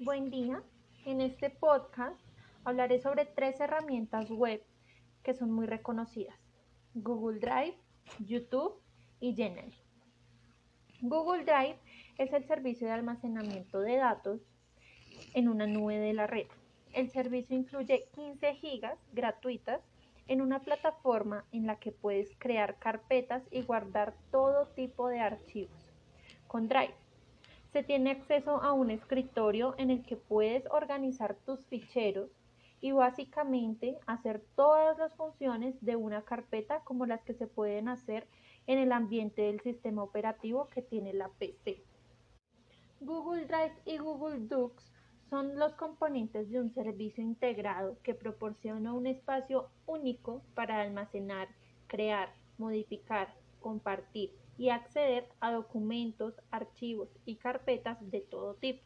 Buen día. En este podcast hablaré sobre tres herramientas web que son muy reconocidas. Google Drive, YouTube y Gmail. Google Drive es el servicio de almacenamiento de datos en una nube de la red. El servicio incluye 15 gigas gratuitas en una plataforma en la que puedes crear carpetas y guardar todo tipo de archivos. Con Drive se tiene acceso a un escritorio en el que puedes organizar tus ficheros y básicamente hacer todas las funciones de una carpeta como las que se pueden hacer en el ambiente del sistema operativo que tiene la PC. Google Drive y Google Docs son los componentes de un servicio integrado que proporciona un espacio único para almacenar, crear, modificar, compartir y acceder a documentos, archivos y carpetas de todo tipo.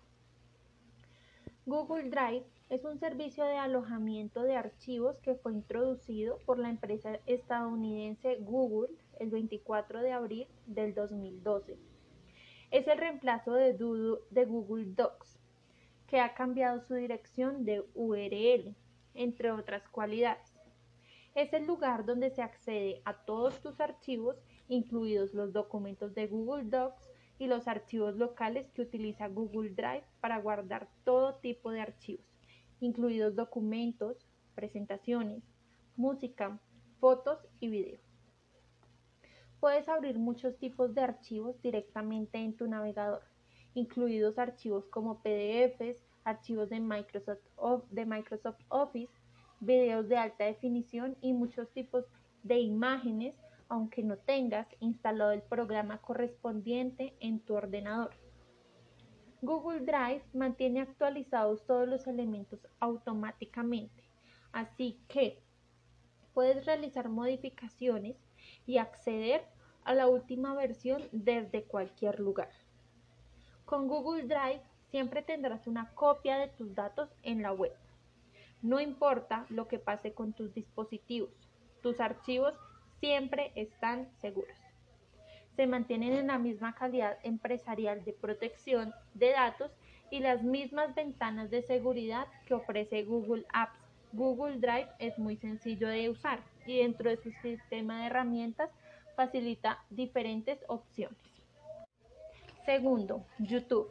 Google Drive es un servicio de alojamiento de archivos que fue introducido por la empresa estadounidense Google el 24 de abril del 2012. Es el reemplazo de, Google Docs, que ha cambiado su dirección de URL, entre otras cualidades. Es el lugar donde se accede a todos tus archivos, incluidos los documentos de Google Docs y los archivos locales que utiliza Google Drive para guardar todo tipo de archivos, incluidos documentos, presentaciones, música, fotos y videos. Puedes abrir muchos tipos de archivos directamente en tu navegador incluidos archivos como PDFs, archivos de Microsoft, de Microsoft Office, videos de alta definición y muchos tipos de imágenes, aunque no tengas instalado el programa correspondiente en tu ordenador. Google Drive mantiene actualizados todos los elementos automáticamente, así que puedes realizar modificaciones y acceder a la última versión desde cualquier lugar. Con Google Drive siempre tendrás una copia de tus datos en la web. No importa lo que pase con tus dispositivos, tus archivos siempre están seguros. Se mantienen en la misma calidad empresarial de protección de datos y las mismas ventanas de seguridad que ofrece Google Apps. Google Drive es muy sencillo de usar y dentro de su sistema de herramientas facilita diferentes opciones. Segundo, YouTube.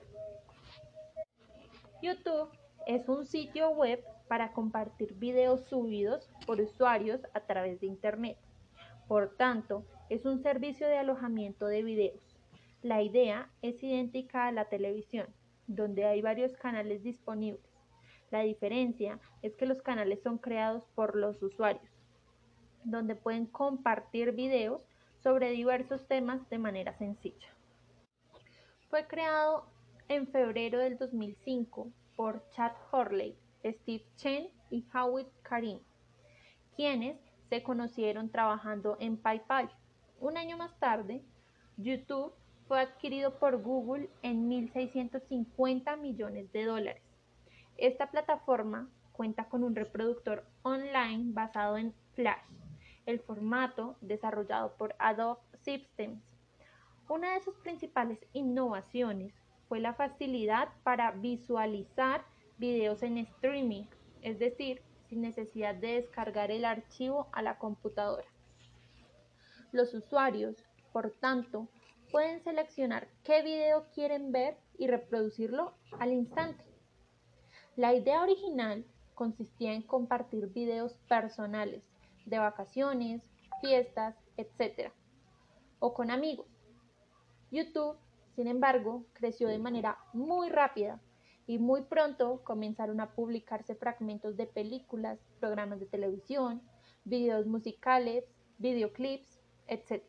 YouTube es un sitio web para compartir videos subidos por usuarios a través de Internet. Por tanto, es un servicio de alojamiento de videos. La idea es idéntica a la televisión, donde hay varios canales disponibles. La diferencia es que los canales son creados por los usuarios, donde pueden compartir videos sobre diversos temas de manera sencilla. Fue creado en febrero del 2005 por Chad Hurley, Steve Chen y Howard Karim, quienes se conocieron trabajando en PayPal. Un año más tarde, YouTube fue adquirido por Google en 1.650 millones de dólares. Esta plataforma cuenta con un reproductor online basado en Flash, el formato desarrollado por Adobe Systems una de sus principales innovaciones fue la facilidad para visualizar videos en streaming, es decir, sin necesidad de descargar el archivo a la computadora. Los usuarios, por tanto, pueden seleccionar qué video quieren ver y reproducirlo al instante. La idea original consistía en compartir videos personales de vacaciones, fiestas, etc. o con amigos YouTube, sin embargo, creció de manera muy rápida y muy pronto comenzaron a publicarse fragmentos de películas, programas de televisión, videos musicales, videoclips, etc.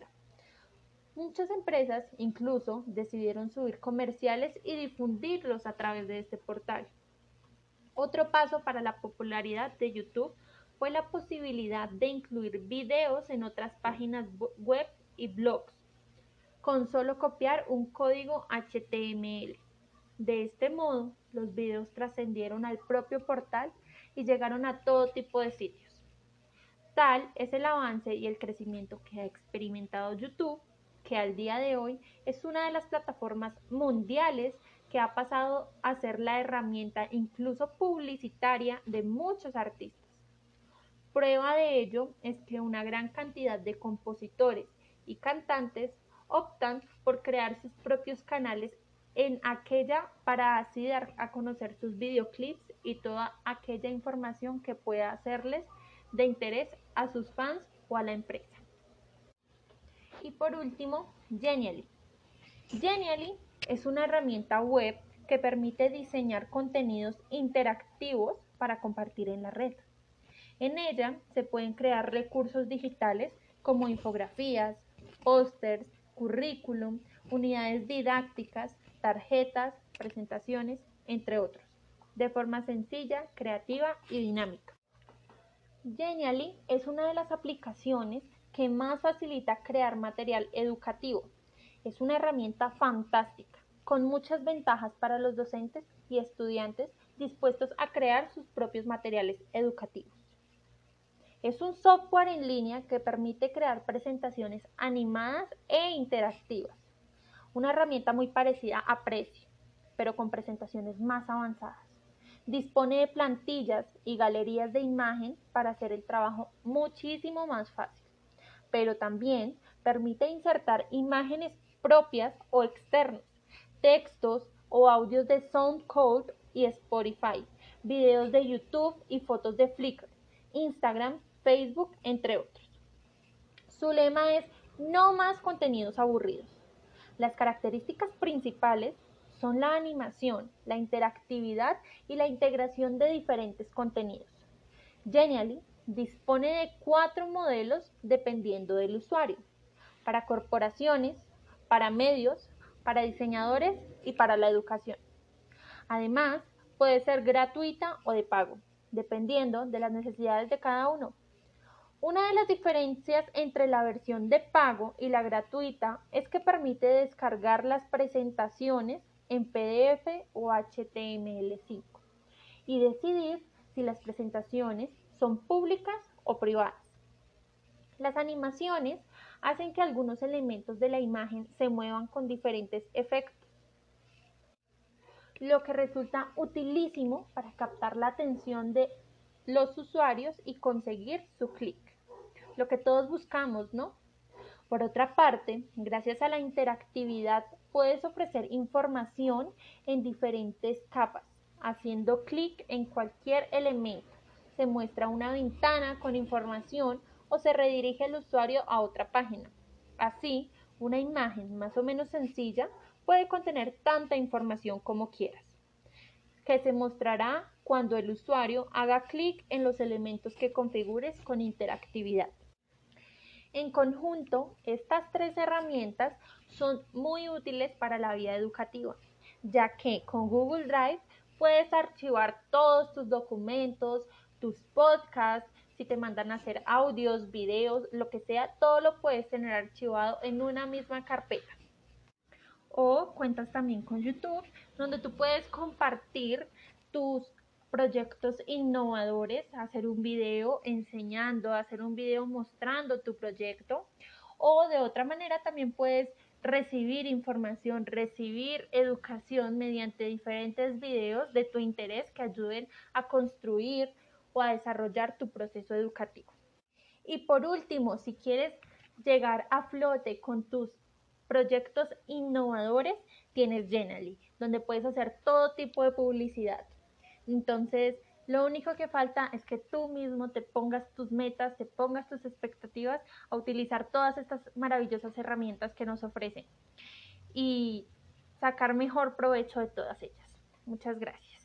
Muchas empresas incluso decidieron subir comerciales y difundirlos a través de este portal. Otro paso para la popularidad de YouTube fue la posibilidad de incluir videos en otras páginas web y blogs con solo copiar un código HTML. De este modo, los videos trascendieron al propio portal y llegaron a todo tipo de sitios. Tal es el avance y el crecimiento que ha experimentado YouTube, que al día de hoy es una de las plataformas mundiales que ha pasado a ser la herramienta incluso publicitaria de muchos artistas. Prueba de ello es que una gran cantidad de compositores y cantantes optan por crear sus propios canales en aquella para así dar a conocer sus videoclips y toda aquella información que pueda hacerles de interés a sus fans o a la empresa. Y por último, Genially. Genially es una herramienta web que permite diseñar contenidos interactivos para compartir en la red. En ella se pueden crear recursos digitales como infografías, pósters, currículum, unidades didácticas, tarjetas, presentaciones, entre otros, de forma sencilla, creativa y dinámica. Genially es una de las aplicaciones que más facilita crear material educativo. Es una herramienta fantástica, con muchas ventajas para los docentes y estudiantes dispuestos a crear sus propios materiales educativos. Es un software en línea que permite crear presentaciones animadas e interactivas. Una herramienta muy parecida a Prezi, pero con presentaciones más avanzadas. Dispone de plantillas y galerías de imagen para hacer el trabajo muchísimo más fácil, pero también permite insertar imágenes propias o externas, textos o audios de SoundCloud y Spotify, videos de YouTube y fotos de Flickr, Instagram Facebook, entre otros. Su lema es no más contenidos aburridos. Las características principales son la animación, la interactividad y la integración de diferentes contenidos. Genially dispone de cuatro modelos dependiendo del usuario, para corporaciones, para medios, para diseñadores y para la educación. Además, puede ser gratuita o de pago, dependiendo de las necesidades de cada uno. Una de las diferencias entre la versión de pago y la gratuita es que permite descargar las presentaciones en PDF o HTML5 y decidir si las presentaciones son públicas o privadas. Las animaciones hacen que algunos elementos de la imagen se muevan con diferentes efectos, lo que resulta utilísimo para captar la atención de los usuarios y conseguir su clic lo que todos buscamos, ¿no? Por otra parte, gracias a la interactividad puedes ofrecer información en diferentes capas. Haciendo clic en cualquier elemento, se muestra una ventana con información o se redirige el usuario a otra página. Así, una imagen más o menos sencilla puede contener tanta información como quieras, que se mostrará cuando el usuario haga clic en los elementos que configures con interactividad. En conjunto, estas tres herramientas son muy útiles para la vida educativa, ya que con Google Drive puedes archivar todos tus documentos, tus podcasts, si te mandan a hacer audios, videos, lo que sea, todo lo puedes tener archivado en una misma carpeta. O cuentas también con YouTube, donde tú puedes compartir tus proyectos innovadores, hacer un video enseñando, hacer un video mostrando tu proyecto o de otra manera también puedes recibir información, recibir educación mediante diferentes videos de tu interés que ayuden a construir o a desarrollar tu proceso educativo. Y por último, si quieres llegar a flote con tus proyectos innovadores, tienes Genially, donde puedes hacer todo tipo de publicidad entonces, lo único que falta es que tú mismo te pongas tus metas, te pongas tus expectativas a utilizar todas estas maravillosas herramientas que nos ofrecen y sacar mejor provecho de todas ellas. Muchas gracias.